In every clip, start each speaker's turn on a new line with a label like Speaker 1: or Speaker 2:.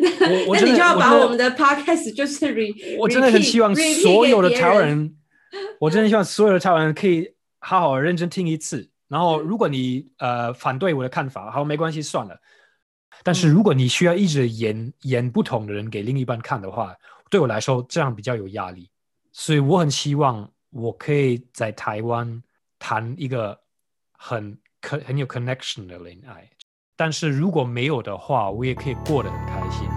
Speaker 1: 我我
Speaker 2: 那
Speaker 1: 真的
Speaker 2: 你就要把
Speaker 1: 我
Speaker 2: 们的 podcast 就是 re，
Speaker 1: 我真的很希望所有的台湾人，我真的希望所有的台湾人可以好好认真听一次。然后，如果你呃反对我的看法，好没关系，算了。但是如果你需要一直演演不同的人给另一半看的话，对我来说这样比较有压力。所以我很希望我可以在台湾谈一个很很很有 connection 的恋爱。但是如果没有的话，我也可以过得很开心。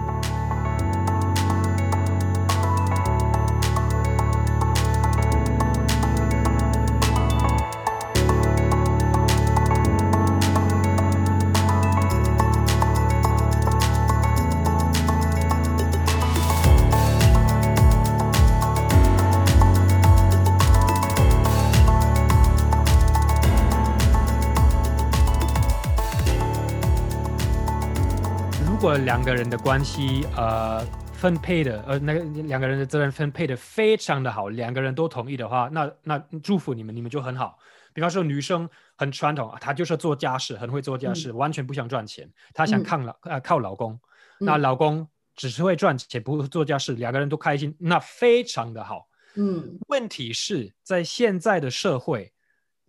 Speaker 1: 果两个人的关系呃分配的呃那个两个人的责任分配的非常的好，两个人都同意的话，那那祝福你们，你们就很好。比方说女生很传统啊，她就是做家事，很会做家事，完全不想赚钱，她想
Speaker 2: 嗯
Speaker 1: 靠老、呃靠老公，那
Speaker 2: 嗯。
Speaker 1: 老公只是会赚钱，不会做家事，两个人都开心，那非常的好。
Speaker 2: 嗯。
Speaker 1: 问题是在现在的社会，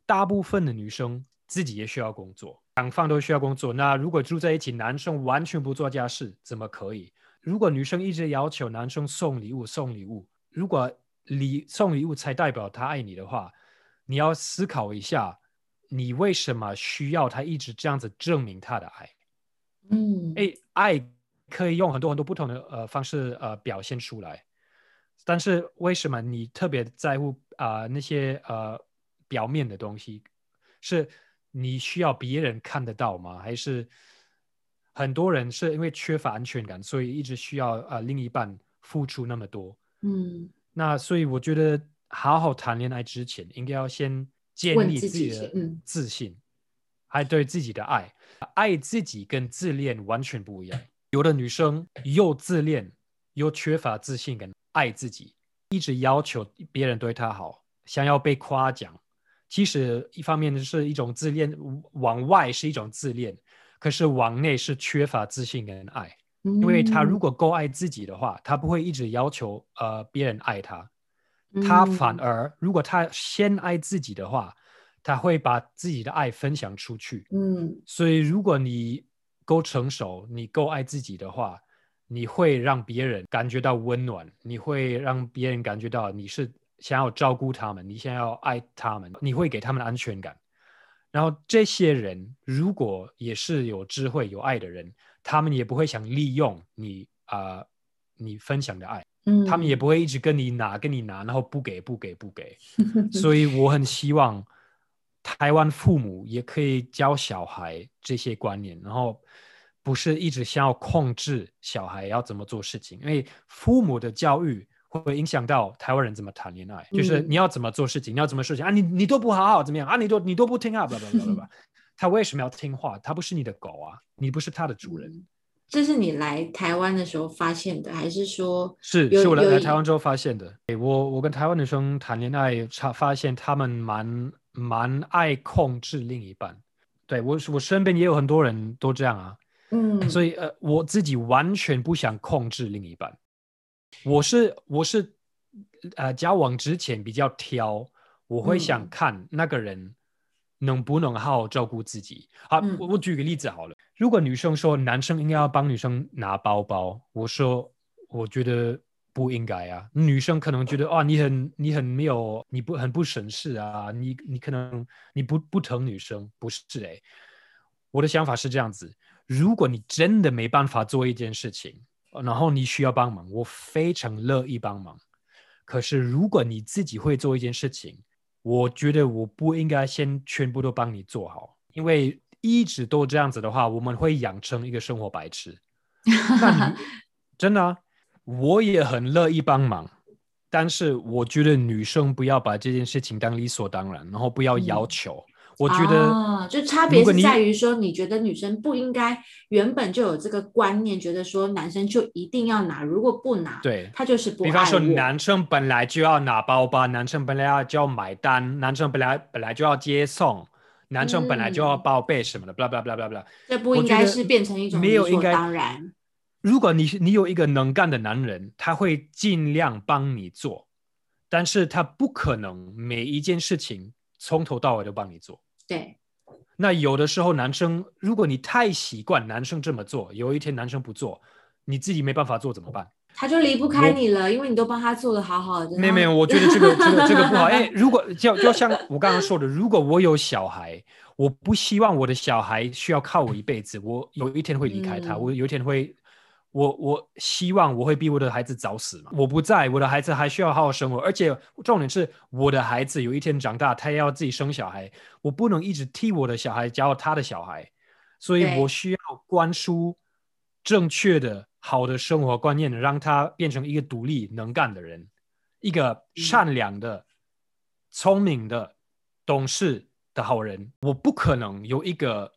Speaker 1: 大部分的女生自己也需要工作，两方都需要工作。那如果住在一起，男生完全不做家事，怎么可以？如果女生一直要求男生送礼物送礼物，如果礼送礼物才代表他爱你的话，你要思考一下，你为什么需要他一直这样子证明他的爱？
Speaker 2: 嗯，
Speaker 1: 哎，爱可以用很多很多不同的呃方式呃表现出来，但是为什么你特别在乎啊、那些呃表面的东西？是你需要别人看得到吗？还是很多人是因为缺乏安全感，所以一直需要呃另一半付出那么多？
Speaker 2: 嗯
Speaker 1: 那所以我觉得好好谈恋爱之前，应该要先建立自己的自信，还对自己的爱。爱自己跟自恋完全不一样。有的女生又自恋又缺乏自信跟爱自己，一直要求别人对她好，想要被夸奖。其实一方面是一种自恋，往外是一种自恋，可是往内是缺乏自信跟爱。
Speaker 2: 嗯，
Speaker 1: 因为他如果够爱自己的话，他不会一直要求呃别人爱他，他反
Speaker 2: 嗯
Speaker 1: 而如果他先爱自己的话，他会把自己的爱分享出去。
Speaker 2: 嗯
Speaker 1: 所以如果你够成熟，你够爱自己的话，你会让别人感觉到温暖，你会让别人感觉到你是想要照顾他们，你想要爱他们，你会给他们安全感。然后这些人如果也是有智慧、有爱的人，他们也不会想利用你啊、呃你分享的爱，
Speaker 2: 嗯，
Speaker 1: 他们也不会一直跟你拿、跟你拿，然后不给、不给、不给。所以我很希望台湾父母也可以教小孩这些观念，然后不是一直想要控制小孩要怎么做事情，因为父母的教育会影响到台湾人怎么谈恋爱，就是
Speaker 2: 嗯
Speaker 1: 你要怎么做事情，你要怎么事情啊，你你都不好好怎么样啊，你都你都不听啊，blah blah blah blah blah 他为什么要听话？他不是你的狗啊，你不是他的主人。
Speaker 2: 嗯这是你来台湾的时候发现的，还是说
Speaker 1: 是，是我来来台湾之后发现的。诶我我跟台湾女生谈恋爱，差发现他们蛮蛮爱控制另一半。对我我身边也有很多人都这样啊，
Speaker 2: 嗯，
Speaker 1: 所以呃我自己完全不想控制另一半。我是我是呃交往之前比较挑，我会想
Speaker 2: 嗯
Speaker 1: 看那个人能不能好好照顾自己。好，
Speaker 2: 嗯。
Speaker 1: 我我举个例子好了，如果女生说男生应该要帮女生拿包包，我说我觉得不应该啊。女生可能觉得啊，你很你很没有，你不很不省事啊，你你可能你不不疼女生，不是诶、我的想法是这样子：如果你真的没办法做一件事情，然后你需要帮忙，我非常乐意帮忙。可是如果你自己会做一件事情，我觉得我不应该先全部都帮你做好，因为一直都这样子的话，我们会养成一个生活白痴。那你真的啊、我也很乐意帮忙，但是我觉得女生不要把这件事情当理所当然，然后不要要
Speaker 2: 嗯
Speaker 1: 求。我觉得
Speaker 2: 啊，就差别是在于说，你觉得女生不应该原本就有这个观念，觉得说男生就一定要拿，如果不拿，
Speaker 1: 对
Speaker 2: 他就是不
Speaker 1: 比方说，男生本来就要拿包包，男生本来要就要买单，男生本来本来就要接送，男生本来就要
Speaker 2: 嗯
Speaker 1: 报备什么的，blah blah blah blah blah。
Speaker 2: 这不应该是变成一种
Speaker 1: 没有应该
Speaker 2: 当然。
Speaker 1: 如果你你有一个能干的男人，他会尽量帮你做，但是他不可能每一件事情从头到尾都帮你做。
Speaker 2: 对，
Speaker 1: 那有的时候男生，如果你太习惯男生这么做，有一天男生不做，你自己没办法做怎么办？
Speaker 2: 他就离不开你了，因为你都帮他做的好好的。
Speaker 1: 没有没有，我觉得这个这个这个不好。哎，如果就就像我刚刚说的，如果我有小孩，我不希望我的小孩需要靠我一辈子，我有一天会离开他，
Speaker 2: 嗯
Speaker 1: 我有一天会。我我希望我会比我的孩子早死嘛，我不在，我的孩子还需要好好生活，而且重点是我的孩子有一天长大，他也要自己生小孩，我不能一直替我的小孩教他的小孩，所以我需要灌输正确的好的生活观念，让他变成一个独立能干的人，一个善良的、聪明的、懂事的好人。我不可能有一个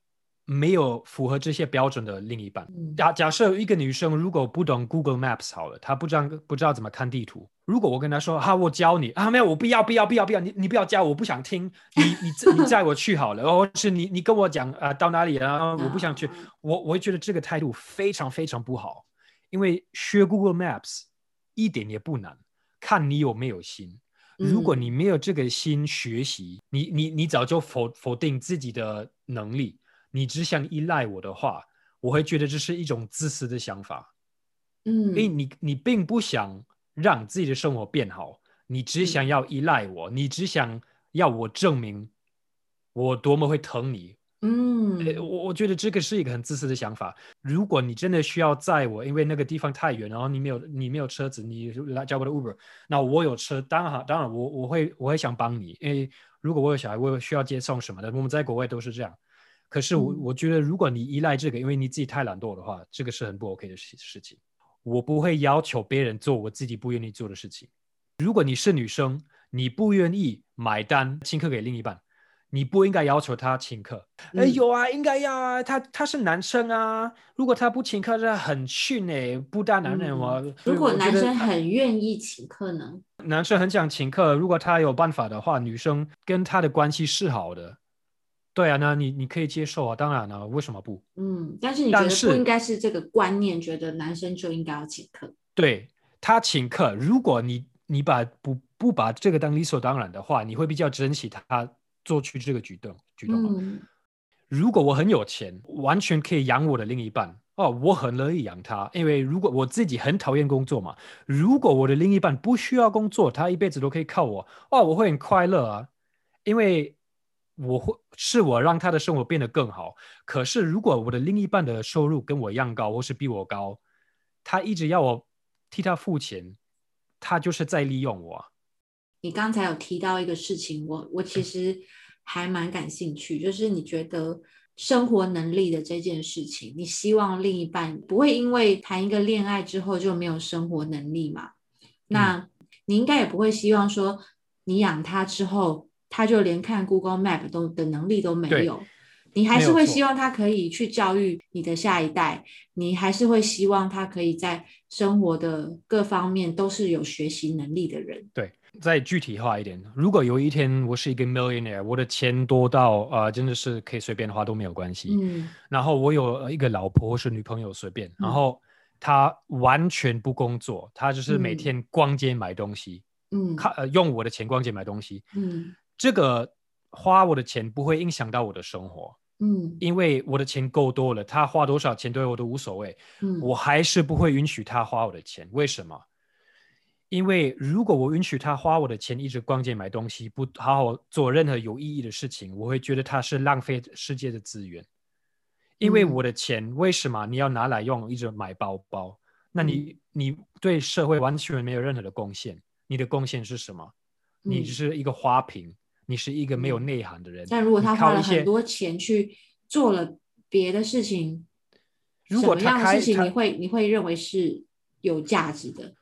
Speaker 1: 没有符合这些标准的另一半。
Speaker 2: 嗯。
Speaker 1: 假假设一个女生如果不懂 Google Maps 好了，她不知道不知道怎么看地图。如果我跟她说哈，我教你啊，没有，我不要不要不要不要，你你不要教我，我不想听，你你你载我去好了，或 是你你跟我讲啊、到哪里啊，我不想去，我我会觉得这个态度非常非常不好，因为学 Google Maps 一点也不难，看你有没有心。如果
Speaker 2: 嗯
Speaker 1: 你没有这个心学习，你你你早就否否定自己的能力，你只想依赖我的话，我会觉得这是一种自私的想法，嗯。因为
Speaker 2: 嗯
Speaker 1: 你你并不想让自己的生活变好，你只想要依赖我，你只想要我证明我多么会疼你，呃，
Speaker 2: 嗯
Speaker 1: 我我觉得这个是一个很自私的想法。如果你真的需要载我，因为那个地方太远，然后你没有你没有车子，你来叫我的 Uber，那我有车，当然好，当然我我会我会想帮你，因为如果我有小孩，我有需要接送什么的，我们在国外都是这样。可是我
Speaker 2: 嗯
Speaker 1: 我觉得，如果你依赖这个，因为你自己太懒惰的话，这个是很不 OK 的事事情。我不会要求别人做我自己不愿意做的事情。如果你是女生，你不愿意买单请客给另一半，你不应该要求他请客。哎，
Speaker 2: 嗯
Speaker 1: 有啊，应该要啊，他他是男生啊，如果他不请客，这很逊哎，不大男人我。
Speaker 2: 嗯如果男生很愿意请客呢？
Speaker 1: 男生很想请客，如果他有办法的话，女生跟他的关系是好的，对啊，那你你可以接受啊，当然了、为什么不？
Speaker 2: 嗯，但是你觉得不应该是这个观念，觉得男生就应该要请客。
Speaker 1: 对他请客，如果你你把不不把这个当理所当然的话，你会比较珍惜他做出这个举动举动如果我很有钱，完全可以养我的另一半哦，我很乐意养他，因为如果我自己很讨厌工作嘛，如果我的另一半不需要工作，他一辈子都可以靠我哦，我会很快乐啊，因为我会是我让他的生活变得更好。可是如果我的另一半的收入跟我一样高，或是比我高，他一直要我替他付钱，他就是在利用我啊。
Speaker 2: 你刚才有提到一个事情，我我其实还蛮感兴趣，就是你觉得生活能力的这件事情，你希望另一半不会因为谈一个恋爱之后就没有生活能力嘛？那你应该也不会希望说你养他之后，他就连看 Google Map 都的能力都没有。你还是会希望他可以去教育你的下一代，你还是会希望他可以在生活的各方面都是有学习能力的人。
Speaker 1: 对，再具体化一点，如果有一天我是一个 millionaire，我的钱多到呃真的是可以随便花都没有关系，
Speaker 2: 嗯
Speaker 1: 然后我有呃一个老婆或是女朋友随便，然
Speaker 2: 嗯
Speaker 1: 后她完全不工作，她就是每
Speaker 2: 嗯
Speaker 1: 天逛街买东西，
Speaker 2: 嗯
Speaker 1: 看呃用我的钱逛街买东西，
Speaker 2: 嗯
Speaker 1: 这个花我的钱不会影响到我的生活，
Speaker 2: 嗯
Speaker 1: 因为我的钱够多了，他花多少钱对我都无所谓，
Speaker 2: 嗯，
Speaker 1: 我还是不会允许他花我的钱，为什么？因为如果我允许他花我的钱，一直逛街买东西，不好好做任何有意义的事情，我会觉得他是浪费世界的资源。因为
Speaker 2: 嗯
Speaker 1: 我的钱为什么你要拿来用，一直买包包？那
Speaker 2: 嗯
Speaker 1: 你你对社会完全没有任何的贡献，你的贡献是什么？你
Speaker 2: 嗯
Speaker 1: 只是一个花瓶，你是一个没有
Speaker 2: 嗯
Speaker 1: 内涵的人。
Speaker 2: 但如果他花了很多钱去做了别的事情，
Speaker 1: 如果
Speaker 2: 什么样的
Speaker 1: 他开他
Speaker 2: 事情你会你会认为是有价值的？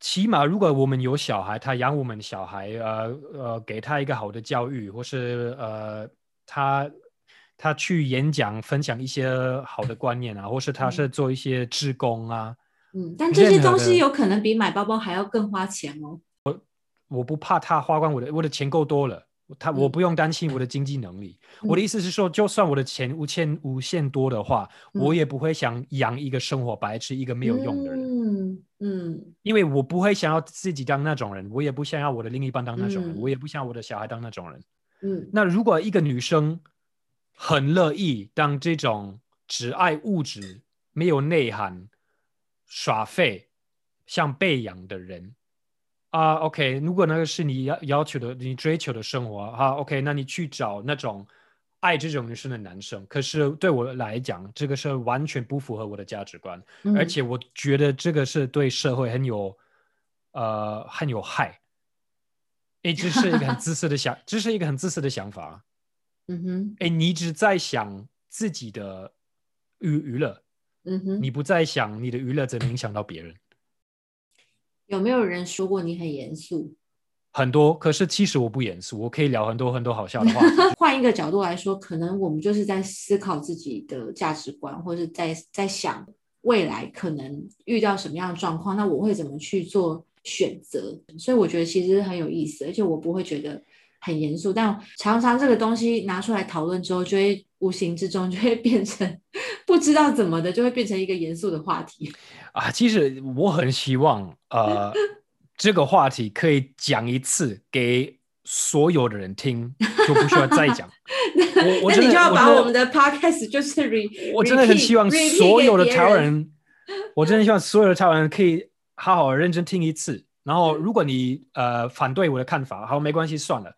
Speaker 1: 起码如果我们有小孩，他养我们小孩，呃呃，给他一个好的教育，或是呃他他去演讲分享一些好的观念啊，或是他是做一些志工啊，
Speaker 2: 嗯，但这些东西有可能比买包包还要更花钱哦。
Speaker 1: 我我不怕他花光我的我的钱够多了，他我
Speaker 2: 嗯
Speaker 1: 不用担心我的经济能力。我的
Speaker 2: 嗯
Speaker 1: 意思是说，就算我的钱无限无限多的话，我
Speaker 2: 嗯
Speaker 1: 也不会想养一个生活白痴，一个没有用的人。
Speaker 2: 嗯嗯
Speaker 1: 因为我不会想要自己当那种人，我也不想要我的另一半当那种人，
Speaker 2: 嗯
Speaker 1: 我也不想要我的小孩当那种人。
Speaker 2: 嗯
Speaker 1: 那如果一个女生很乐意当这种只爱物质、没有内涵、耍废、像被养的人啊，OK，如果那个是你要要求的、你追求的生活哈，OK，那你去找那种爱这种女生的男生。可是对我来讲，这个是完全不符合我的价值观。
Speaker 2: 嗯，
Speaker 1: 而且我觉得这个是对社会很有呃很有害。诶，这是一个很自私的想，这是一个很自私的想法。
Speaker 2: 嗯哼
Speaker 1: 哎，你只在想自己的娱娱乐，
Speaker 2: 嗯哼，
Speaker 1: 你不在想你的娱乐怎么影响到别人。
Speaker 2: 有没有人说过你很严肃？
Speaker 1: 很多，可是其实我不严肃，我可以聊很多很多好笑的话题。
Speaker 2: 换一个角度来说，可能我们就是在思考自己的价值观，或是在在想未来可能遇到什么样的状况，那我会怎么去做选择？所以我觉得其实很有意思，而且我不会觉得很严肃，但常常这个东西拿出来讨论之后，就会无形之中就会变成不知道怎么的，就会变成一个严肃的话题。
Speaker 1: 啊，其实我很希望，呃，这个话题可以讲一次给所有的人听，就不需要再讲。我我
Speaker 2: 那
Speaker 1: 真的
Speaker 2: 你就要把
Speaker 1: 我真的
Speaker 2: 我们的 podcast 就是 re，
Speaker 1: 我真的很希望所有的台湾人，我真的希望所有的台湾人可以好好认真听一次。然后，如果你呃反对我的看法，好没关系，算了。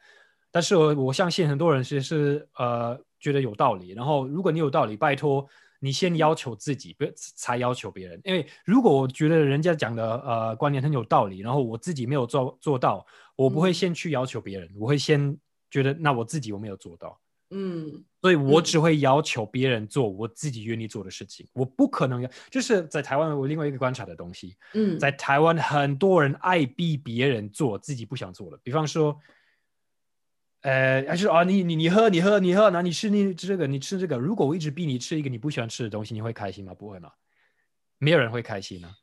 Speaker 1: 但是我我相信很多人其实是呃觉得有道理。然后，如果你有道理，拜托你先要求自己，不才要求别人。因为如果我觉得人家讲的呃观念很有道理，然后我自己没有做做到，我不会
Speaker 2: 嗯
Speaker 1: 先去要求别人，我会先觉得那我自己我没有做到。
Speaker 2: 嗯
Speaker 1: 所以我
Speaker 2: 嗯
Speaker 1: 只会要求别人做我自己愿意做的事情，我不可能要。就是在台湾，我另外一个观察的东西，
Speaker 2: 嗯，
Speaker 1: 在台湾很多人爱逼别人做自己不想做的，比方说，呃，还是啊，你你你喝你喝你喝，那你吃你吃这个你吃这个。如果我一直逼你吃一个你不喜欢吃的东西，你会开心吗？不会吗？没有人会开心啊。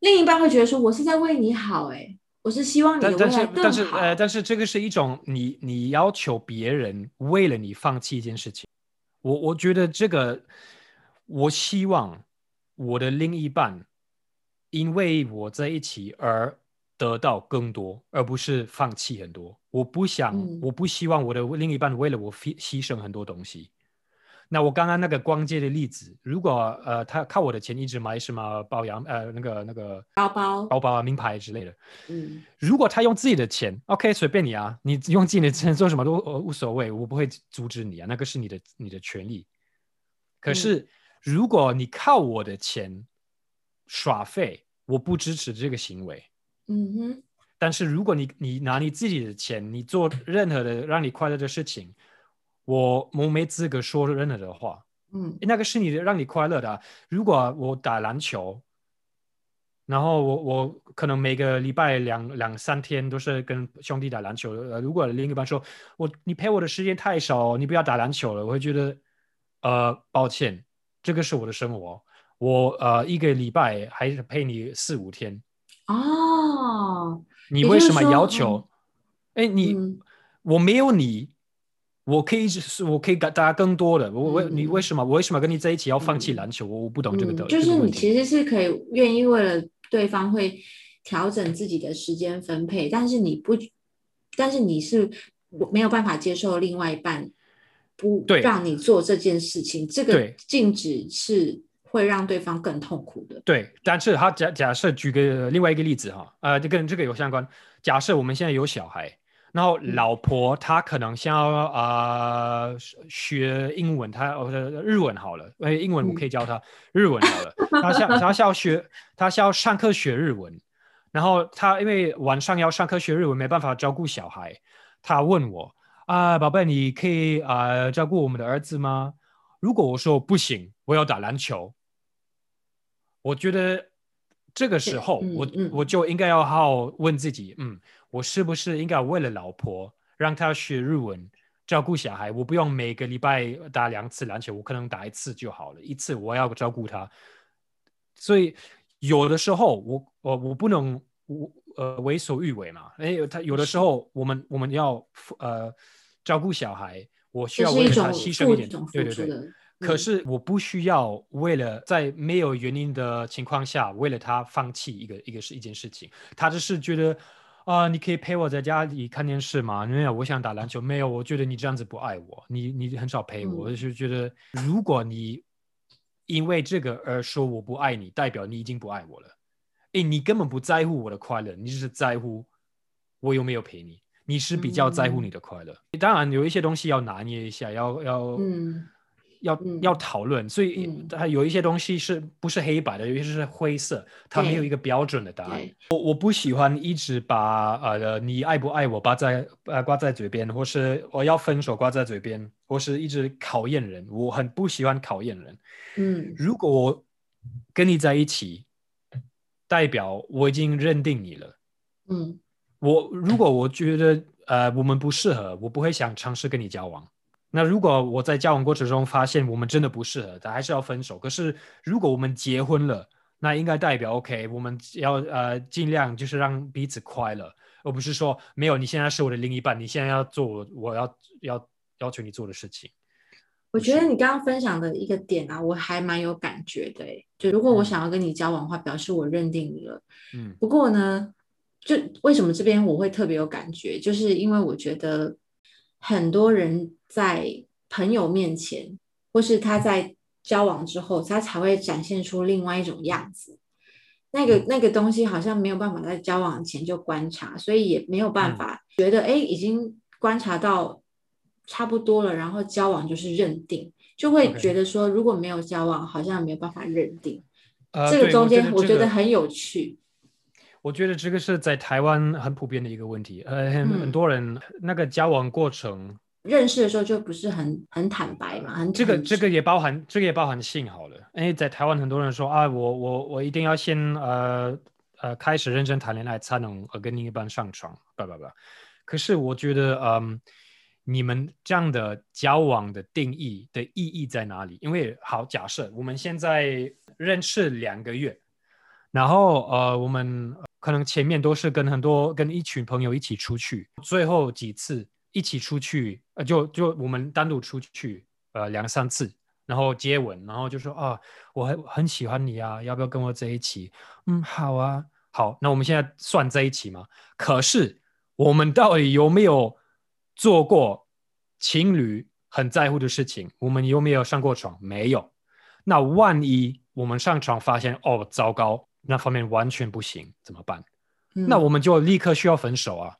Speaker 2: 另一半会觉得说我是在为你好、欸，我是希望你
Speaker 1: 但但是
Speaker 2: 未来更好。
Speaker 1: 但是呃，但是这个是一种你你要求别人为了你放弃一件事情，我我觉得这个，我希望我的另一半因为我在一起而得到更多，而不是放弃很多。我不想，
Speaker 2: 嗯
Speaker 1: 我不希望我的另一半为了我牺牺牲很多东西。那我刚刚那个逛街的例子，如果呃他靠我的钱一直买什么保养呃那个那个
Speaker 2: 包包
Speaker 1: 包包啊名牌之类的，
Speaker 2: 嗯
Speaker 1: 如果他用自己的钱，OK，随便你啊，你用自己的钱做什么都呃无所谓，我不会阻止你啊，那个是你的你的权利。可是如果你靠我的钱耍废，我不支持这个行为。
Speaker 2: 嗯哼
Speaker 1: 但是如果你你拿你自己的钱，你做任何的让你快乐的事情，我我没资格说任何的话。
Speaker 2: 嗯
Speaker 1: 那个是你的让你快乐的啊、如果我打篮球，然后我我可能每个礼拜两两三天都是跟兄弟打篮球。呃，如果另一半说我你陪我的时间太少，你不要打篮球了，我会觉得呃抱歉，这个是我的生活，我呃一个礼拜还是陪你四五天，
Speaker 2: 哦，
Speaker 1: 你为什么要求？哎、你、
Speaker 2: 嗯
Speaker 1: 我没有你，我可以是我可以给大家更多的。我为、你
Speaker 2: 嗯
Speaker 1: 为什么我为什么跟你在一起要放弃
Speaker 2: 嗯
Speaker 1: 篮球？我我不懂这个的、
Speaker 2: 嗯，就是你其实是可以愿意为了对方会调整自己的时间分配，但是你不，但是你是没有办法接受另外一半不
Speaker 1: 对
Speaker 2: 让你做这件事情，这个
Speaker 1: 对
Speaker 2: 禁止是会让对方更痛苦的。
Speaker 1: 对，但是他假假设举个另外一个例子哈，呃，就跟这个有相关。假设我们现在有小孩，然后
Speaker 2: 嗯
Speaker 1: 老婆她可能想要呃学英文，她呃日文好了，呃英文我可以教她、日文好了，她想她想要学，她想要上课学日文，然后她因为晚上要上课学日文，没办法照顾小孩，她问我啊、宝贝，你可以啊、呃照顾我们的儿子吗？如果我说不行，我要打篮球，我觉得这个时候我我就应该要好好问自己，嗯，我是不是应该为了老婆让她学日文，照顾小孩？我不用每个礼拜打两次篮球，我可能打一次就好了，一次我要照顾她。所以有的时候我我我不能我呃为所欲为嘛，哎，他有的时候我们我们要呃照顾小孩，我需要为了他牺牲一点对对对。可
Speaker 2: 嗯
Speaker 1: 是我不需要为了在没有原因的情况下，为了他放弃一个一个是一件事情。他只是觉得啊、你可以陪我在家里看电视吗？没有，我想打篮球。没有，我觉得你这样子不爱我，你你很少陪我。
Speaker 2: 嗯
Speaker 1: 我就觉得，如果你因为这个而说我不爱你，代表你已经不爱我了。诶，你根本不在乎我的快乐，你只是在乎我有没有陪你。你是比较在乎
Speaker 2: 嗯
Speaker 1: 你的快乐。当然，有一些东西要拿捏一下，要要
Speaker 2: 嗯
Speaker 1: 要
Speaker 2: 嗯
Speaker 1: 要讨论，所以
Speaker 2: 嗯
Speaker 1: 它有一些东西是不是黑白的，有些是灰色，它没有一个标准的答案。我我不喜欢一直把呃你爱不爱我挂在呃挂在嘴边，或是我要分手挂在嘴边，或是一直考验人。我很不喜欢考验人。
Speaker 2: 嗯
Speaker 1: 如果我跟你在一起，代表我已经认定你了。
Speaker 2: 嗯
Speaker 1: 我如果我觉得呃我们不适合，我不会想尝试跟你交往。那如果我在交往过程中发现我们真的不适合，但还是要分手。可是如果我们结婚了，那应该代表 OK，我们要呃尽量就是让彼此快乐，而不是说没有你现在是我的另一半，你现在要做我我要要要求你做的事情。
Speaker 2: 我觉得你刚刚分享的一个点啊，我还蛮有感觉的诶。就如果我
Speaker 1: 嗯
Speaker 2: 想要跟你交往的话，表示我认定你了。
Speaker 1: 嗯
Speaker 2: 不过呢，就为什么这边我会特别有感觉，就是因为我觉得很多人在朋友面前，或是他在交往之后，他才会展现出另外一种样子。那个那个东西好像没有办法在交往前就观察，所以也没有办
Speaker 1: 嗯
Speaker 2: 法觉得哎，诶已经观察到差不多了，然后交往就是认定，就会觉得说如果没有交往，好像没有办法认定。
Speaker 1: 呃，
Speaker 2: 这个中间我觉得很有趣。
Speaker 1: 我觉得这个是在台湾很普遍的一个问题，呃，很
Speaker 2: 嗯
Speaker 1: 很多人那个交往过程，
Speaker 2: 认识的时候就不是很很坦白嘛，很
Speaker 1: 这个
Speaker 2: 很
Speaker 1: 这个也包含这个也包含性好了，因为在台湾很多人说啊，我我我一定要先呃呃开始认真谈恋爱才能呃跟另一半上床，不不不。可是我觉得，嗯，你们这样的交往的定义的意义在哪里？因为好，假设我们现在认识两个月，然后呃，我们可能前面都是跟很多跟一群朋友一起出去，最后几次一起出去，呃，就就我们单独出去，呃，两三次，然后接吻，然后就说啊，我很很喜欢你啊，要不要跟我在一起？嗯，好啊，好，那我们现在算在一起吗？可是我们到底有没有做过情侣很在乎的事情？我们有没有上过床？没有。那万一我们上床发现哦，糟糕，那方面完全不行，怎么办？那
Speaker 2: 嗯
Speaker 1: 我们就立刻需要分手啊。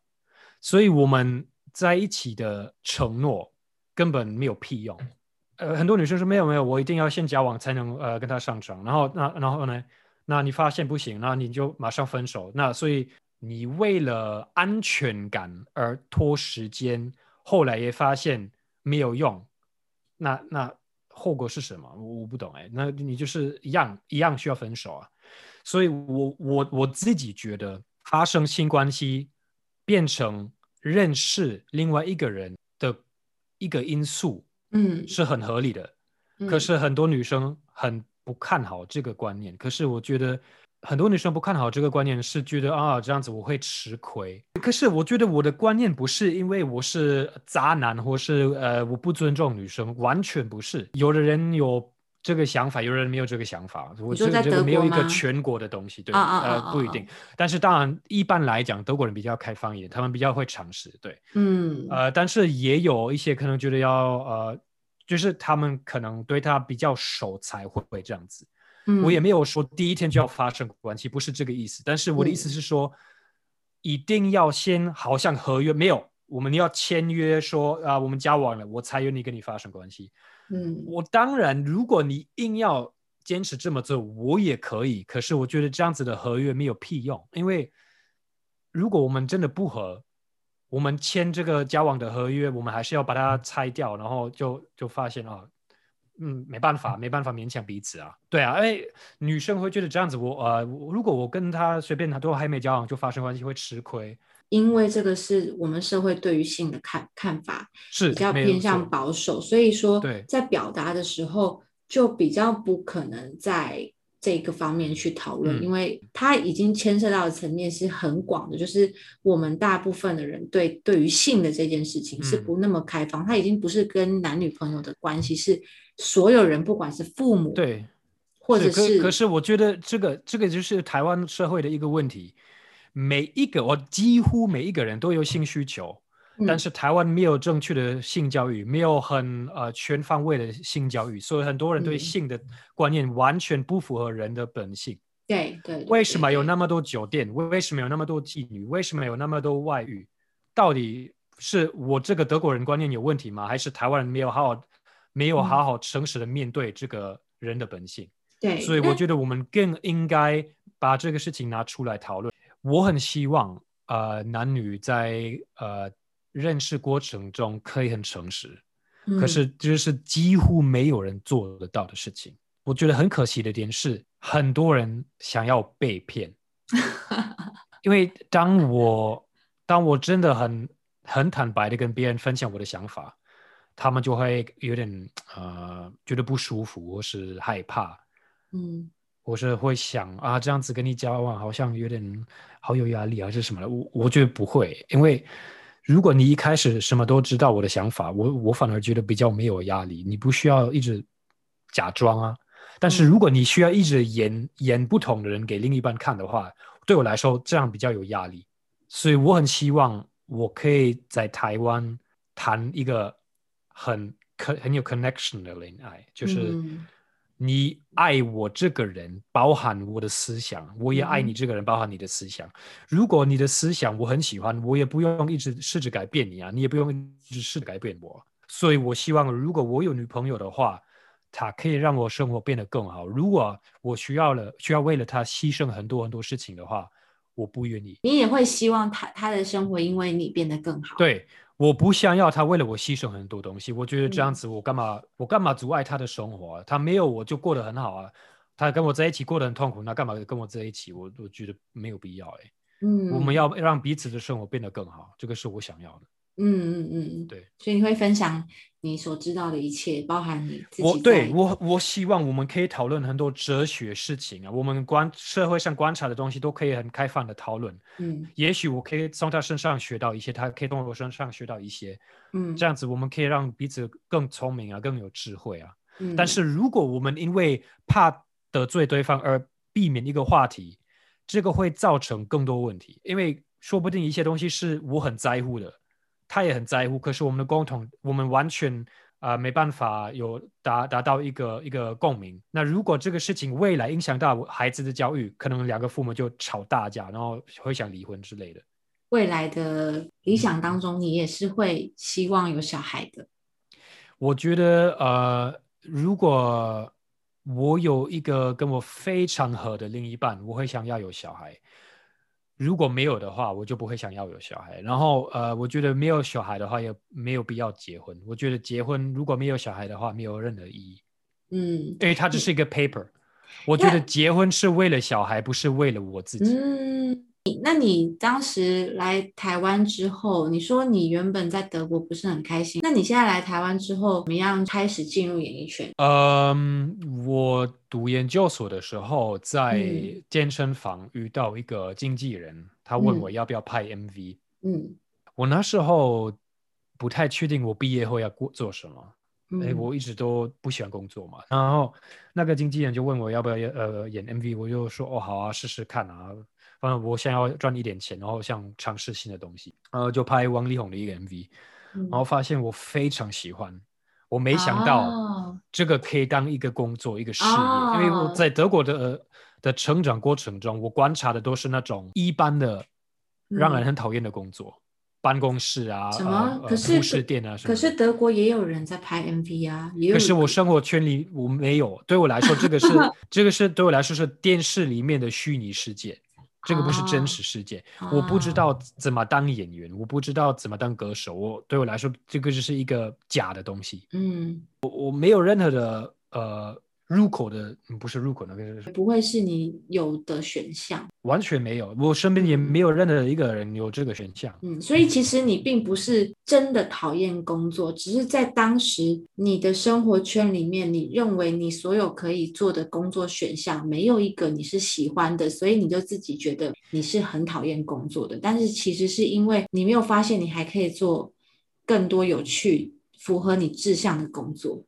Speaker 1: 所以我们在一起的承诺根本没有屁用。呃，很多女生说没有没有，我一定要先交往才能呃跟他上床。然后那然后呢？那你发现不行，那你就马上分手。那所以你为了安全感而拖时间，后来也发现没有用。那那后果是什么？我我不懂哎。那你就是一样一样需要分手啊。所以我我我自己觉得发生性关系变成认识另外一个人的一个因素
Speaker 2: 嗯，
Speaker 1: 是很合理的。可
Speaker 2: 嗯
Speaker 1: 是很多女生很不看好这个观念。可是我觉得很多女生不看好这个观念，是觉得啊这样子我会吃亏。可是我觉得我的观念不是因为我是渣男，或是呃我不尊重女生，完全不是。有的人有这个想法，有人没有这个想法。我这
Speaker 2: 说在
Speaker 1: 个这个没有一个全国的东西，对，
Speaker 2: 啊啊啊啊啊
Speaker 1: 呃不一定。但是当然一般来讲，德国人比较开放一点，他们比较会尝试，对。
Speaker 2: 嗯
Speaker 1: 呃，但是也有一些可能觉得要呃，就是他们可能对他比较熟才会这样子。
Speaker 2: 嗯
Speaker 1: 我也没有说第一天就要发生关系，不是这个意思。但是我的意思
Speaker 2: 嗯
Speaker 1: 是说，一定要先好像合约没有，我们要签约说啊，我们交往了，我才愿意跟你发生关系。
Speaker 2: 嗯
Speaker 1: 我当然，如果你硬要坚持这么做，我也可以。可是我觉得这样子的合约没有屁用，因为如果我们真的不合，我们签这个交往的合约，我们还是要把它拆掉，然后就就发现啊，嗯，没办法，没办法勉强彼此啊。对啊，哎，女生会觉得这样子我，呃，如果我跟他随便他都还没交往就发生关系，会吃亏。
Speaker 2: 因为这个是我们社会对于性的看看法
Speaker 1: 是
Speaker 2: 比较偏向保守，所以说在表达的时候就比较不可能在这个方面去讨论，
Speaker 1: 嗯。
Speaker 2: 因为它已经牵涉到的层面是很广的，就是我们大部分的人对对于性的这件事情是
Speaker 1: 嗯。
Speaker 2: 不那么开放，它已经不是跟男女朋友的关系，是所有人，不管是父母，
Speaker 1: 对，
Speaker 2: 或者
Speaker 1: 可可是我觉得这个这个就是台湾社会的一个问题，每一个我几乎每一个人都有性需求，但
Speaker 2: 嗯
Speaker 1: 是台湾没有正确的性教育，没有很呃全方位的性教育，所以很多人对
Speaker 2: 嗯
Speaker 1: 性的观念完全不符合人的本性。
Speaker 2: 对对，对
Speaker 1: 为什么有那么多酒店？为什么有那么多妓女？为什么有那么多外遇？到底是我这个德国人观念有问题吗？还是台湾人没有好好没有
Speaker 2: 嗯
Speaker 1: 好好诚实的面对这个人的本性？
Speaker 2: 对，
Speaker 1: 所以我觉得我们更应该把这个事情拿出来讨论。我很希望呃男女在呃认识过程中可以很诚实，可
Speaker 2: 嗯。
Speaker 1: 是这是几乎没有人做得到的事情。我觉得很可惜的点是，很多人想要被骗，因为当我当我真的很很坦白的跟别人分享我的想法，他们就会有点呃觉得不舒服或是害怕，
Speaker 2: 嗯
Speaker 1: 我是会想啊这样子跟你交往好像有点好有压力啊，还是什么的。我我觉得不会，因为如果你一开始什么都知道我的想法，我我反而觉得比较没有压力，你不需要一直假装啊。但是
Speaker 2: 嗯
Speaker 1: 如果你需要一直演演不同的人给另一半看的话，对我来说这样比较有压力。所以我很希望我可以在台湾谈一个很很很有 connection 的恋爱，就是
Speaker 2: 嗯
Speaker 1: 你爱我这个人，包含我的思想，我也爱
Speaker 2: 嗯
Speaker 1: 你这个人，包含你的思想。如果你的思想我很喜欢，我也不用一直试着改变你啊，你也不用一直试着改变我。所以我希望，如果我有女朋友的话，她可以让我生活变得更好。如果我需要了需要为了她牺牲很多很多事情的话，我不愿意。
Speaker 2: 你也会希望他他的生活因为你变得更好，，
Speaker 1: 对，我不想要他为了我牺牲很多东西。我觉得这样
Speaker 2: 嗯
Speaker 1: 子，我干嘛、我干嘛阻碍他的生活啊？他没有我就过得很好啊。他跟我在一起过得很痛苦，那干嘛跟我在一起？我我觉得没有必要哎、
Speaker 2: 嗯，
Speaker 1: 我们要让彼此的生活变得更好，这个是我想要的。
Speaker 2: 嗯嗯嗯。嗯，
Speaker 1: 对，
Speaker 2: 所以你会分享你所知道的一切，包含你自己
Speaker 1: 我对我我希望我们可以讨论很多哲学事情啊，我们观社会上观察的东西都可以很开放的讨论。
Speaker 2: 嗯。
Speaker 1: 也许我可以从他身上学到一些，他可以从我身上学到一些，
Speaker 2: 嗯。
Speaker 1: 这样子我们可以让彼此更聪明啊，更有智慧啊。
Speaker 2: 嗯，
Speaker 1: 但是如果我们因为怕得罪对方而避免一个话题，这个会造成更多问题，因为说不定一些东西是我很在乎的，他也很在乎，可是我们的共同，我们完全啊、呃没办法有达达到一个一个共鸣。那如果这个事情未来影响到孩子的教育，可能两个父母就吵大架，然后会想离婚之类的。
Speaker 2: 未来的理想当中，你也是会希望有小孩的，
Speaker 1: 我觉得呃，如果我有一个跟我非常合的另一半，我会想要有小孩。如果没有的话，我就不会想要有小孩。然后呃，我觉得没有小孩的话，也没有必要结婚。我觉得结婚如果没有小孩的话，没有任何意义，
Speaker 2: 嗯
Speaker 1: 因为它只是一个 paper。我觉得结婚是为了小孩，不是为了我自己。
Speaker 2: 嗯。你那你当时来台湾之后，你说你原本在德国不是很开心，那你现在来台湾之后，怎么样开始进入演艺圈？
Speaker 1: 嗯，我读研究所的时候，在
Speaker 2: 嗯
Speaker 1: 健身房遇到一个经纪人，他问
Speaker 2: 嗯
Speaker 1: 我要不要拍 MV。
Speaker 2: 嗯
Speaker 1: 我那时候不太确定我毕业后要过做什么，哎、
Speaker 2: 嗯
Speaker 1: 我一直都不喜欢工作嘛。然后那个经纪人就问我要不要呃演 MV，我就说哦好啊，试试看啊。反正我想要赚一点钱，然后想尝试新的东西，然后就拍王力宏的一个 MV，
Speaker 2: 嗯。
Speaker 1: 然后发现我非常喜欢，我没想到
Speaker 2: 哦。
Speaker 1: 这个可以当一个工作一个事业，
Speaker 2: 哦
Speaker 1: 因为我在德国的、呃的成长过程中，我观察的都是那种一般的让人很讨厌的工作，办公室啊，
Speaker 2: 嗯什么？
Speaker 1: 呃呃
Speaker 2: 可是
Speaker 1: 服饰店啊什么。
Speaker 2: 可是德国也有人在拍 MV 啊，也有
Speaker 1: 可是我生活圈里我没有，对我来说，这个是这个是对我来说是电视里面的虚拟世界，这个不是真实世界。我不知
Speaker 2: 哦
Speaker 1: 道怎么当演员，我不知道怎么当歌手，我对我来说，这个就是一个假的东西。
Speaker 2: 嗯
Speaker 1: 我我没有任何的呃入口的，嗯不是入口那个是
Speaker 2: 不会是你有的选项。
Speaker 1: 完全没有，我身边也没有任何一个人有这个选项。
Speaker 2: 嗯，所以其实你并不是真的讨厌工作，只是在当时你的生活圈里面，你认为你所有可以做的工作选项没有一个你是喜欢的，所以你就自己觉得你是很讨厌工作的。但是其实是因为你没有发现你还可以做更多有趣、符合你志向的工作。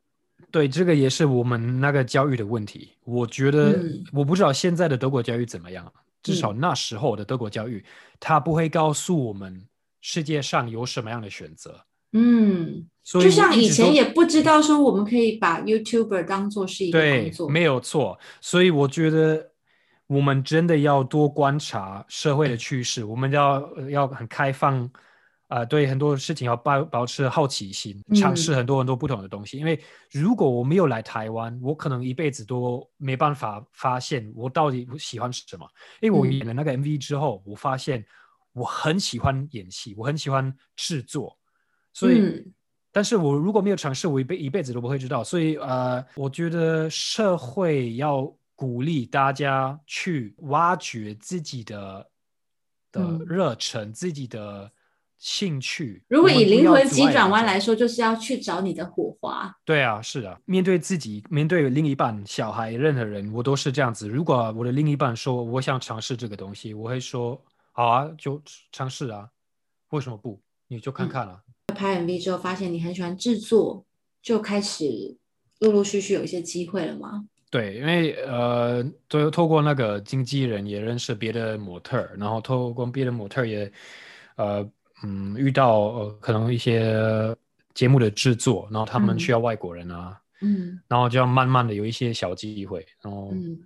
Speaker 1: 对，这个也是我们那个教育的问题。我觉得，
Speaker 2: 嗯
Speaker 1: 我不知道现在的德国教育怎么样，至少那时候的德国教育，它不会告诉我们世界上有什么样的选择。
Speaker 2: 嗯，
Speaker 1: 所以
Speaker 2: 就像以前也不知道说我们可以把 YouTuber 当做是一个工
Speaker 1: 对，
Speaker 2: 作。
Speaker 1: 没有错。所以我觉得我们真的要多观察社会的趋势，我们要呃要很开放，啊、对很多事情要保保持好奇心，尝试
Speaker 2: 嗯
Speaker 1: 很多很多不同的东西。因为如果我没有来台湾，我可能一辈子都没办法发现我到底喜欢什么。因为我
Speaker 2: 嗯
Speaker 1: 演了那个 MV 之后，我发现我很喜欢演戏，我很喜欢制作，所以。
Speaker 2: 嗯
Speaker 1: 但是我如果没有尝试，我一辈一辈子都不会知道。所以呃，我觉得社会要鼓励大家去挖掘自己的的
Speaker 2: 嗯
Speaker 1: 热忱、自己的兴趣。
Speaker 2: 如果以灵魂急转弯来说，就是要去找你的火花。
Speaker 1: 对啊，是啊，面对自己，面对另一半、小孩、任何人，我都是这样子。如果我的另一半说我想尝试这个东西，我会说好啊，就尝试啊，为什么不？你就看
Speaker 2: 嗯
Speaker 1: 看啊。
Speaker 2: 拍 MV 之后，发现你很喜欢制作，就开始陆陆续续有一些机会了吗？
Speaker 1: 对，因为呃，都透过那个经纪人也认识别的模特，然后透过别的模特也呃嗯遇到呃可能一些节目的制作，然后他们
Speaker 2: 嗯。
Speaker 1: 需要外国人啊，
Speaker 2: 嗯。
Speaker 1: 然后就要慢慢的有一些小机会，然后、
Speaker 2: 嗯。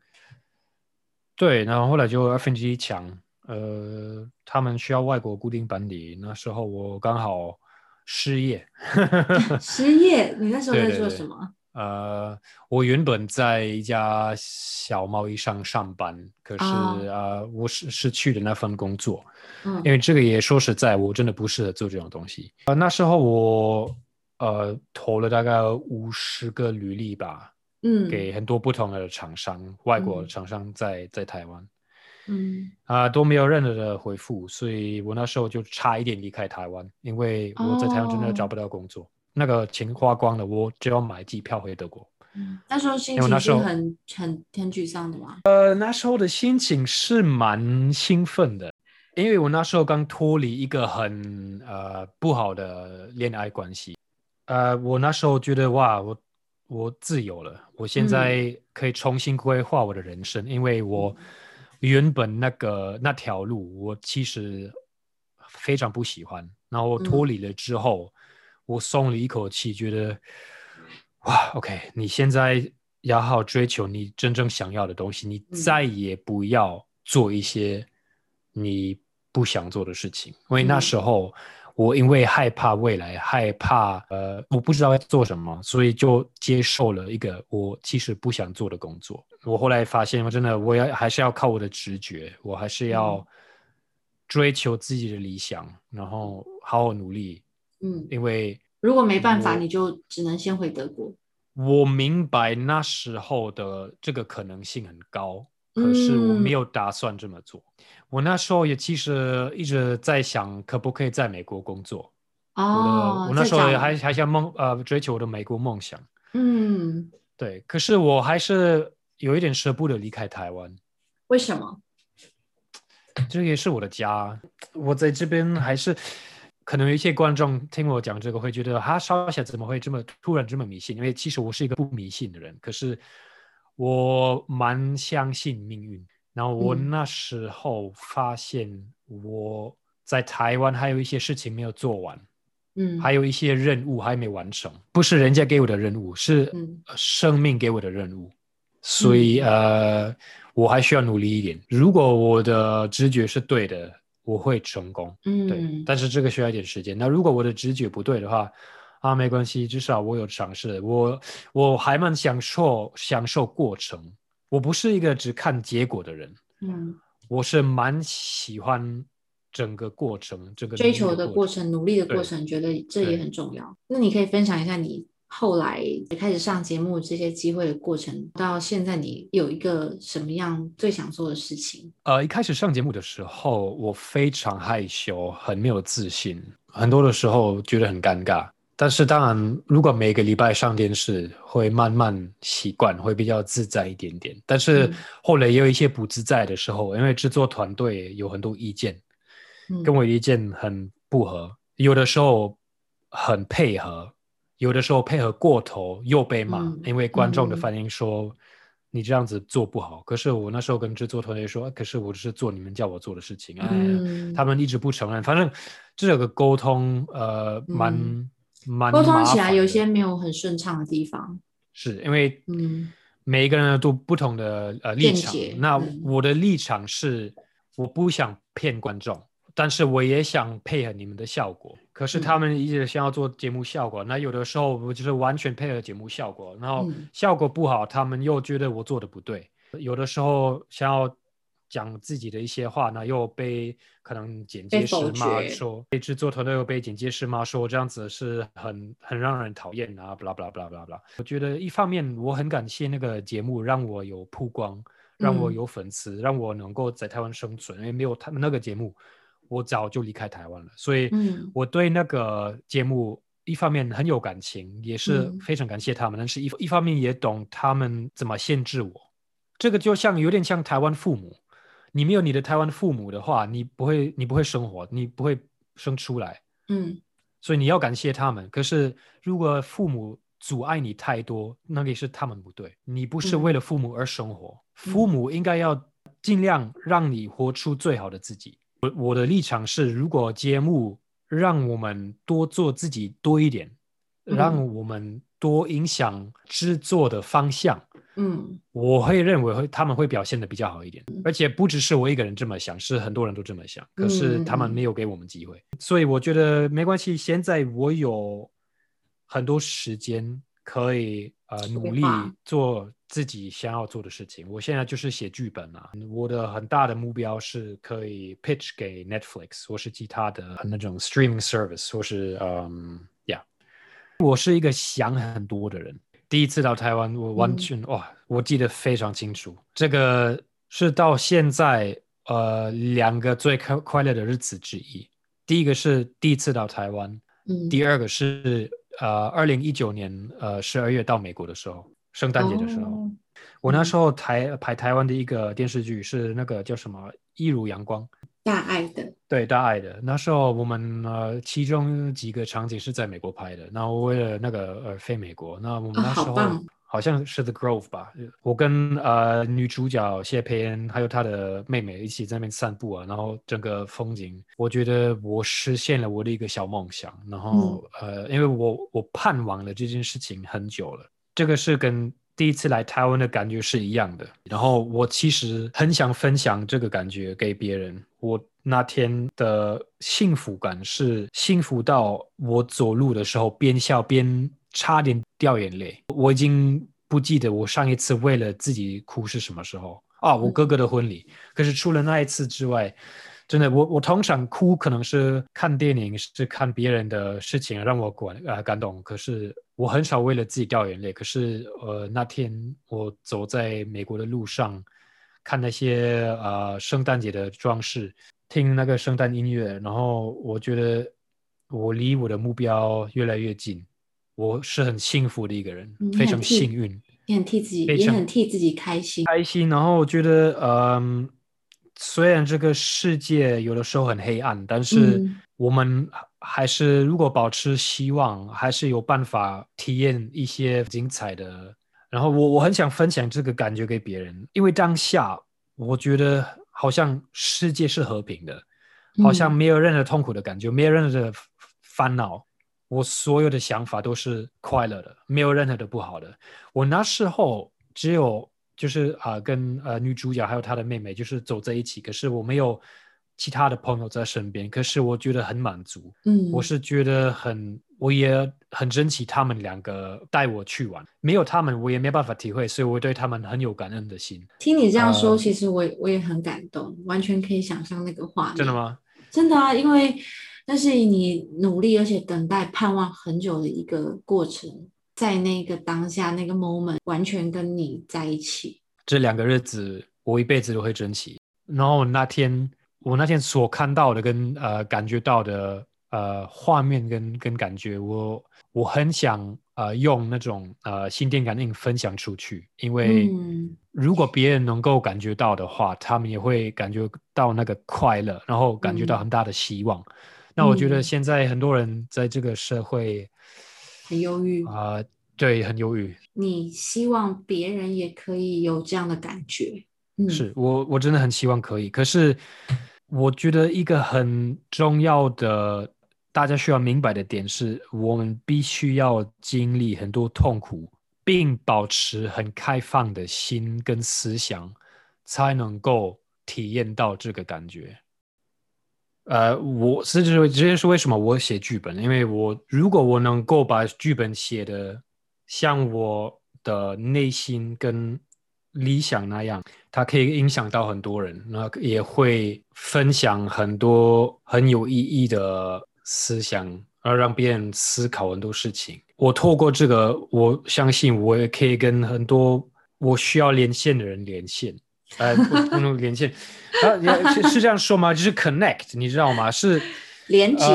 Speaker 1: 对，然后后来就 FNG 强，呃，他们需要外国固定班底，那时候我刚好失业。
Speaker 2: 失业，你那时候在做什么？
Speaker 1: 呃，我原本在一家小贸易商上班，可是
Speaker 2: 哦。
Speaker 1: 呃，我失失去了那份工作，
Speaker 2: 嗯。
Speaker 1: 因为这个也说实在，我真的不适合做这种东西。呃，那时候我呃投了大概五十个履历吧，
Speaker 2: 嗯。
Speaker 1: 给很多不同的厂商，外国
Speaker 2: 嗯。
Speaker 1: 厂商在在台湾
Speaker 2: 嗯。
Speaker 1: 啊、都没有任何的回复，所以我那时候就差一点离开台湾，因为我在台湾真的找不到工作，那个钱花光了，我就要买机票回德国。
Speaker 2: 嗯，那时候心情是很很很沮丧的吗？
Speaker 1: 呃，那时候的心情是蛮兴奋的，因为我那时候刚脱离一个很呃不好的恋爱关系，呃，我那时候觉得哇，我我自由了，我现在可以重新规划我的人生，因为我原本那个那条路我其实非常不喜欢，然后我脱离了之后，我松了一口气，觉得哇，OK，你现在要好好追求你真正想要的东西，你
Speaker 2: 嗯
Speaker 1: 再也不要做一些你不想做的事情。因为那
Speaker 2: 嗯
Speaker 1: 时候我因为害怕未来，害怕呃我不知道要做什么，所以就接受了一个我其实不想做的工作。我后来发现，我真的我要还是要靠我的直觉，我还是要
Speaker 2: 嗯
Speaker 1: 追求自己的理想，然后好好努力，
Speaker 2: 嗯，
Speaker 1: 因为。
Speaker 2: 如果没办法，你就只能先回德国。
Speaker 1: 我明白那时候的这个可能性很高，可是我
Speaker 2: 嗯
Speaker 1: 没有打算这么做。我那时候也其实一直在想，可不可以在美国工作。
Speaker 2: 哦，
Speaker 1: 我那时候也还还想梦呃追求我的美国梦想，
Speaker 2: 嗯，
Speaker 1: 对。可是我还是有一点舍不得离开台湾，
Speaker 2: 为什么？
Speaker 1: 这也是我的家。我在这边还是可能有一些观众听我讲这个会觉得，哈，少侠怎么会这么突然这么迷信？因为其实我是一个不迷信的人，可是我蛮相信命运。然后我
Speaker 2: 嗯
Speaker 1: 那时候发现我在台湾还有一些事情没有做完，
Speaker 2: 嗯，
Speaker 1: 还有一些任务还没完成，不是人家给我的任务，是生命给我的任务。所以、呃，我还需要努力一点。如果我的直觉是对的，我会成功。嗯对，
Speaker 2: 嗯
Speaker 1: 但是这个需要一点时间。那如果我的直觉不对的话，啊，没关系，至少我有尝试，我我还蛮享受享受过程。我不是一个只看结果的人，
Speaker 2: 嗯，
Speaker 1: 我是蛮喜欢整个过程，这个
Speaker 2: 追求的过
Speaker 1: 程。
Speaker 2: 努力的过程，觉得这也很重要。那你可以分享一下你后来开始上节目这些机会的过程，到现在你有一个什么样最想做的事情？
Speaker 1: 呃，一开始上节目的时候，我非常害羞，很没有自信，很多的时候觉得很尴尬。但是当然，如果每个礼拜上电视，会慢慢习惯，会比较自在一点点。但是后来也有一些不自在的时候，因为制作团队有很多意见，跟我意见很不合，有的时候很配合，有的时候配合过头又被骂，因为观众的反应说你这样子做不好。可是我那时候跟制作团队说，可是我是做你们叫我做的事情，哎，他们一直不承认。反正这有个沟通，呃，蛮蛮。
Speaker 2: 沟通起来有些没有很顺畅的地方，
Speaker 1: 是因为嗯，每一个人都不同的呃立场。那我的立场是，我不想骗观众，但是我也想配合你们的效果。可是他们一直想要做节目效果，那有的时候我就是完全配合节目效果，然后效果不好，他们又觉得我做的不对。有的时候想要。讲自己的一些话呢，又被可能剪接师骂说，被制作团队又被剪接师骂说这样子是很很让人讨厌啊，不啦不啦不啦不啦不啦。我觉得一方面我很感谢那个节目让我有曝光，让我有粉丝，让我能够在台湾生存。因为没有他们那个节目，我早就离开台湾了。所以我对那个节目一方面很有感情，也是非常感谢他们。但是一一方面也懂他们怎么限制我。这个就像有点像台湾父母。你没有你的台湾父母的话，你不会，你不会生活，你不会生出来。
Speaker 2: 嗯，
Speaker 1: 所以你要感谢他们。可是如果父母阻碍你太多，那也是他们不对。你不是为了父母而生活，父母应该要尽量让你活出最好的自己。我我的立场是，如果节目让我们多做自己多一点，让我们多影响制作的方向。
Speaker 2: 嗯，
Speaker 1: 我会认为会他们会表现的比较好一点，而且不只是我一个人这么想，是很多人都这么想。可是他们没有给我们机会，所以我觉得没关系。现在我有很多时间可以呃努力做自己想要做的事情。我现在就是写剧本啊，我的很大的目标是可以 pitch 给 Netflix 或是其他的那种 streaming service 或是嗯，Yeah，我是一个想很多的人。第一次到台湾，我完全哇，我记得非常清楚。这个是到现在呃两个最快快乐的日子之一。第一个是第一次到台湾，
Speaker 2: 嗯，
Speaker 1: 第二个是呃二零一九年呃十二月到美国的时候，圣诞节的时候，我那时候台排台湾的一个电视剧是那个叫什么《一如阳光》。
Speaker 2: 大爱的，
Speaker 1: 对大爱的。那时候我们呃，其中几个场景是在美国拍的。然后为了那个呃飞美国，那我们那时候好像是 The Grove 吧。我跟呃女主角谢佩恩还有她的妹妹一起在那边散步啊。然后整个风景，我觉得我实现了我的一个小梦想。然后呃，因为我我盼望了这件事情很久了。这个是跟第一次来台湾的感觉是一样的，然后我其实很想分享这个感觉给别人。我那天的幸福感是幸福到我走路的时候边笑边差点掉眼泪。我已经不记得我上一次为了自己哭是什么时候啊，我哥哥的婚礼。可是除了那一次之外，真的，我我通常哭可能是看电影，是看别人的事情让我感呃感动。可是我很少为了自己掉眼泪。可是呃那天我走在美国的路上，看那些呃圣诞节的装饰，听那个圣诞音乐，然后我觉得我离我的目标越来越近。我是很幸福的一个人，非常幸运，
Speaker 2: 也很替自己，也很替自己开心，
Speaker 1: 开心。然后我觉得嗯。虽然这个世界有的时候很黑暗，但是我们还是如果保持希望，还是有办法体验一些精彩的。然后我我很想分享这个感觉给别人，因为当下我觉得好像世界是和平的，好像没有任何痛苦的感觉，没有任何的烦恼，我所有的想法都是快乐的，没有任何的不好的。我那时候只有。就是啊，跟呃女主角还有她的妹妹，就是走在一起。可是我没有其他的朋友在身边，可是我觉得很满足。
Speaker 2: 嗯，
Speaker 1: 我是觉得很，我也很珍惜他们两个带我去玩。没有他们，我也没办法体会，所以我对他们很有感恩的心。
Speaker 2: 听你这样说，其实我我也很感动，完全可以想象那个画面。
Speaker 1: 真的吗？
Speaker 2: 真的啊，因为那是你努力而且等待盼望很久的一个过程。在那个当下那个 moment 完全跟你在一起。
Speaker 1: 这两个日子我一辈子都会珍惜。然后那天我那天所看到的跟呃感觉到的呃画面跟跟感觉，我我很想呃用那种呃心电感应分享出去，因为如果别人能够感觉到的话，他们也会感觉到那个快乐，然后感觉到很大的希望。那我觉得现在很多人在这个社会
Speaker 2: 很忧郁
Speaker 1: 啊，对，很忧郁。
Speaker 2: 你希望别人也可以有这样的感觉？
Speaker 1: 嗯是我，我真的很希望可以。可是，我觉得一个很重要的，大家需要明白的点是，我们必须要经历很多痛苦，并保持很开放的心跟思想，才能够体验到这个感觉。呃，我甚至会直接说，为什么我写剧本？因为我如果我能够把剧本写的像我的内心跟理想那样，它可以影响到很多人，那也会分享很多很有意义的思想，而让别人思考很多事情。我透过这个，我相信我也可以跟很多我需要连线的人连线。呃，不能连线，啊，是是这样说吗？就是 connect，你知道吗？是
Speaker 2: 连接，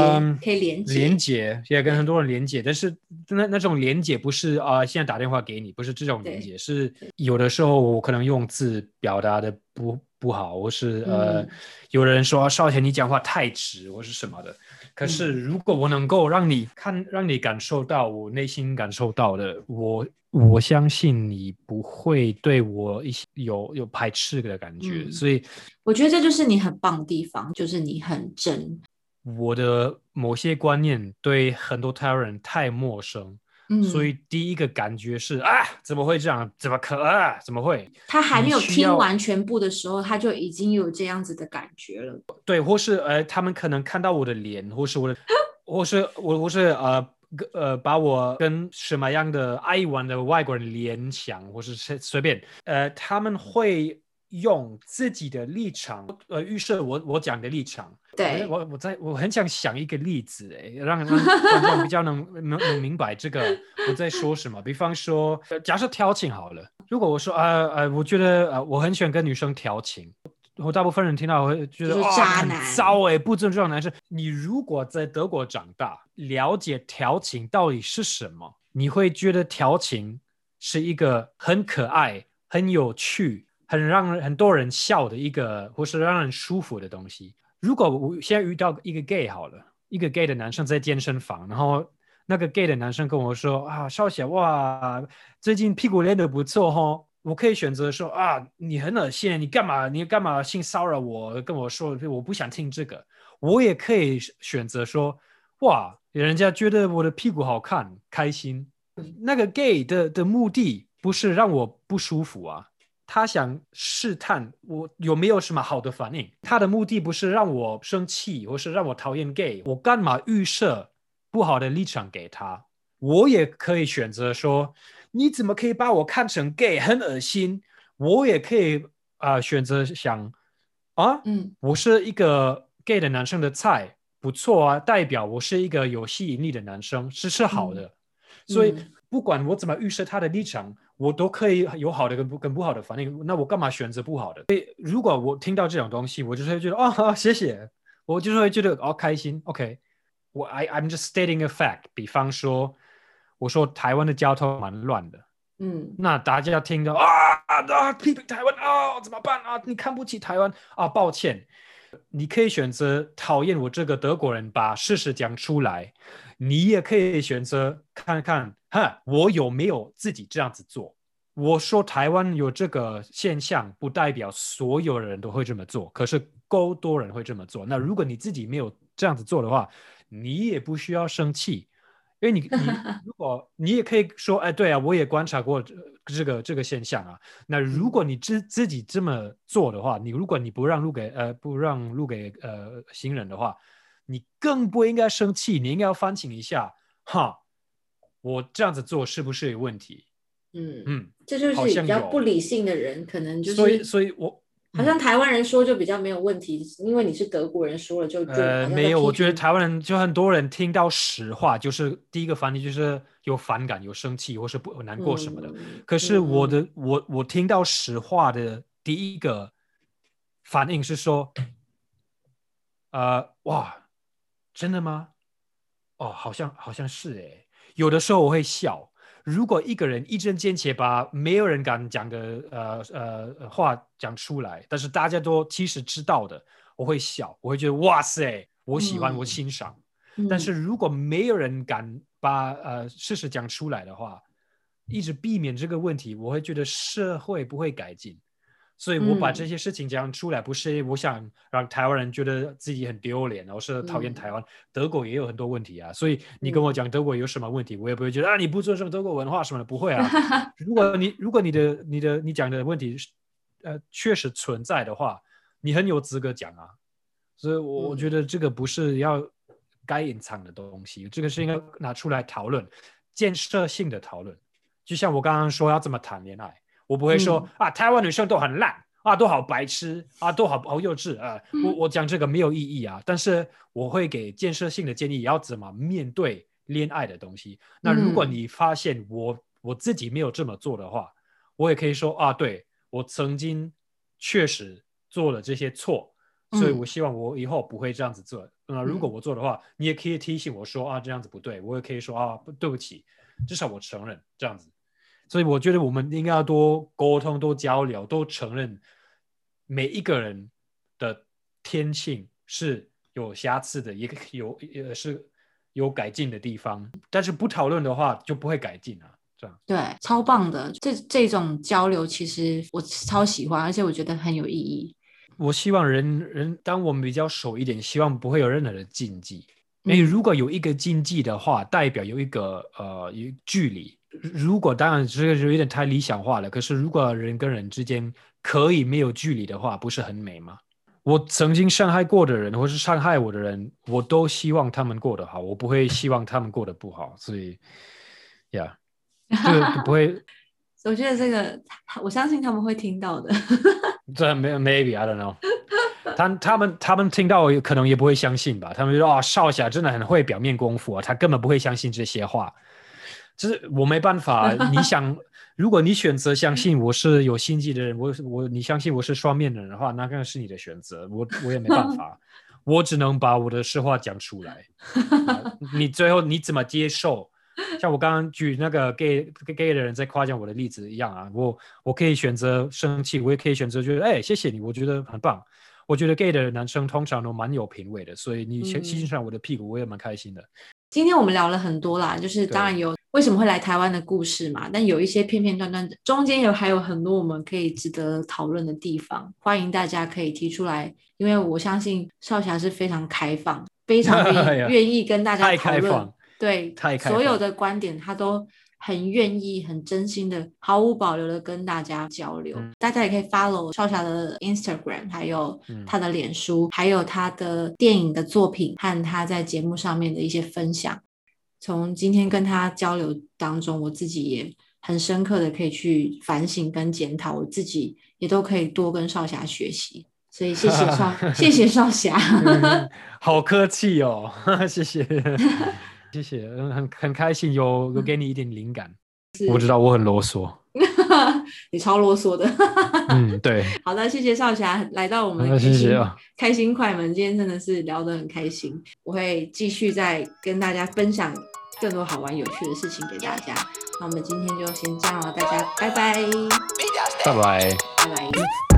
Speaker 2: 可以连接，
Speaker 1: 连接，也跟很多人连接。但是那那种连接不是啊，现在打电话给你，不是这种连接，是有的时候我可能用字表达的不不好，我是呃，有人说少田你讲话太直，我是什么的。可是如果我能够让你看，让你感受到我内心感受到的，我。我相信你不会对我一些有有排斥的感觉，所以
Speaker 2: 我觉得这就是你很棒的地方，就是你很真。
Speaker 1: 我的某些观念对很多台湾人太陌生，所以第一个感觉是啊，怎么会这样？怎么可啊？怎么会？
Speaker 2: 他还没有听完全部的时候，他就已经有这样子的感觉了。
Speaker 1: 对，或是呃，他们可能看到我的脸，或是我的，或是我，或是呃。呃，把我跟什么样的爱玩的外国人联想，或是随随便，呃，他们会用自己的立场，呃，预设我我讲的立场。
Speaker 2: 对，
Speaker 1: 我我在我很想想一个例子，哎，让 让观众比较能能能明白这个我在说什么。比方说，假设调情好了，如果我说，呃呃，我觉得呃，我很喜欢跟女生调情。我大部分人听到会觉得
Speaker 2: 哇，
Speaker 1: 很糟哎，不尊重男生。你如果在德国长大，了解调情到底是什么，你会觉得调情是一个很可爱、很有趣、很让很多人笑的一个，或是让人舒服的东西。如果我现在遇到一个 gay 好了，一个 gay 的男生在健身房，然后那个 gay 的男生跟我说啊，少侠哇，最近屁股练得不错哈。我可以选择说啊，你很恶心，你干嘛？你干嘛性骚扰我？跟我说我不想听这个。我也可以选择说，哇，人家觉得我的屁股好看，开心。那个 gay 的的目的不是让我不舒服啊，他想试探我有没有什么好的反应。他的目的不是让我生气，或是让我讨厌 gay。我干嘛预设不好的立场给他？我也可以选择说。你怎么可以把我看成 gay？很恶心。我也可以啊，选择想啊，嗯，我是一个 gay 的男生的菜，不错啊，代表我是一个有吸引力的男生，是是好的。所以不管我怎么预设他的立场，我都可以有好的跟不跟不好的反应。那我干嘛选择不好的？所以如果我听到这种东西，我就会觉得哦，谢谢，我就是会觉得哦开心。OK，我 I I'm just stating a fact。比方说。我说台湾的交通蛮乱的，嗯，那大家听到啊啊批评台湾啊怎么办啊？你看不起台湾啊？抱歉，你可以选择讨厌我这个德国人，把事实讲出来。你也可以选择看看，哈，我有没有自己这样子做？我说台湾有这个现象，不代表所有人都会这么做，可是够多人会这么做。那如果你自己没有这样子做的话，你也不需要生气。因为你，你如果你也可以说，哎，对啊，我也观察过这这个这个现象啊。那如果你自自己这么做的话，你如果你不让路给呃不让路给呃行人的话，你更不应该生气，你应该要反省一下，哈，我这样子做是不是有问题？
Speaker 2: 嗯嗯，这就是比较不理性的人，可能就是
Speaker 1: 所以，所以我
Speaker 2: 好像台湾人说就比较没有问题，因为你是德国人说了就
Speaker 1: 呃没有，我觉得台湾人就很多人听到实话，就是第一个反应就是有反感、有生气或是不难过什么的。可是我的我我听到实话的第一个反应是说，呃哇，真的吗？哦，好像好像是哎，有的时候我会笑。如果一个人一针见血把没有人敢讲的呃呃话讲出来，但是大家都其实知道的，我会笑，我会觉得哇塞，我喜欢，我欣赏。但是如果没有人敢把呃事实讲出来的话，一直避免这个问题，我会觉得社会不会改进。所以我把这些事情讲出来，不是我想让台湾人觉得自己很丢脸，我是讨厌台湾。德国也有很多问题啊，所以你跟我讲德国有什么问题，我也不会觉得啊你不尊重德国文化什么的，不会啊。如果你如果你的你的你讲的问题呃确实存在的话，你很有资格讲啊。所以我我觉得这个不是要该隐藏的东西，这个是应该拿出来讨论，建设性的讨论。就像我刚刚说要怎么谈恋爱。我不会说啊，台湾女生都很烂啊，都好白痴啊，都好好幼稚啊。我我讲这个没有意义啊，但是我会给建设性的建议，要怎么面对恋爱的东西。那如果你发现我我自己没有这么做的话，我也可以说啊，对我曾经确实做了这些错，所以我希望我以后不会这样子做。那如果我做的话，你也可以提醒我说啊，这样子不对，我也可以说啊，对不起，至少我承认这样子。所以我觉得我们应该要多沟通、多交流、多承认每一个人的天性是有瑕疵的，也有也是有改进的地方。但是不讨论的话，就不会改进啊。这样
Speaker 2: 对，超棒的。这这种交流其实我超喜欢，而且我觉得很有意义。
Speaker 1: 我希望人人当我们比较熟一点，希望不会有任何的禁忌。因为如果有一个禁忌的话，代表有一个呃有距离。如果当然这个就有点太理想化了。可是如果人跟人之间可以没有距离的话，不是很美吗？我曾经伤害过的人，或是伤害我的人，我都希望他们过得好，我不会希望他们过得不好。所以，呀，就不会。
Speaker 2: 我觉得这个，我相信他们会听到的。
Speaker 1: 这没 maybe I don't know。他他们他们听到可能也不会相信吧？他们说啊，少侠真的很会表面功夫啊，他根本不会相信这些话。就是我没办法，你想，如果你选择相信我是有心机的人，我我你相信我是双面的人的话，那当然是你的选择，我我也没办法，我只能把我的实话讲出来。你最后你怎么接受？像我刚刚举那个 gay gay 的人在夸奖我的例子一样啊，我我可以选择生气，我也可以选择觉得哎谢谢你，我觉得很棒。我觉得 gay 的男生通常都蛮有品味的，所以你欣欣赏我的屁股，我也蛮开心的。
Speaker 2: 今天我们聊了很多啦，就是当然有为什么会来台湾的故事嘛，但有一些片片段段中间有还有很多我们可以值得讨论的地方，欢迎大家可以提出来，因为我相信少侠是非常开放，非常愿 愿意跟大家讨论，对，所有的观点他都。很愿意、很真心的、毫无保留的跟大家交流。大家也可以 follow 少侠的 Instagram，还有他的脸书，还有他的电影的作品和他在节目上面的一些分享。从今天跟他交流当中，我自己也很深刻的可以去反省跟检讨，我自己也都可以多跟少侠学习。所以谢谢少，谢谢少侠，
Speaker 1: 好客气哦，谢谢。谢谢，嗯，很很开心，有有给你一点灵感。我知道我很啰嗦，
Speaker 2: 你超啰嗦的。
Speaker 1: 嗯，对。
Speaker 2: 好的，谢谢少侠来到我们开心开心快门，今天真的是聊得很开心。我会继续再跟大家分享更多好玩有趣的事情给大家。那我们今天就先这样了，大家拜拜，
Speaker 1: 拜拜，
Speaker 2: 拜拜。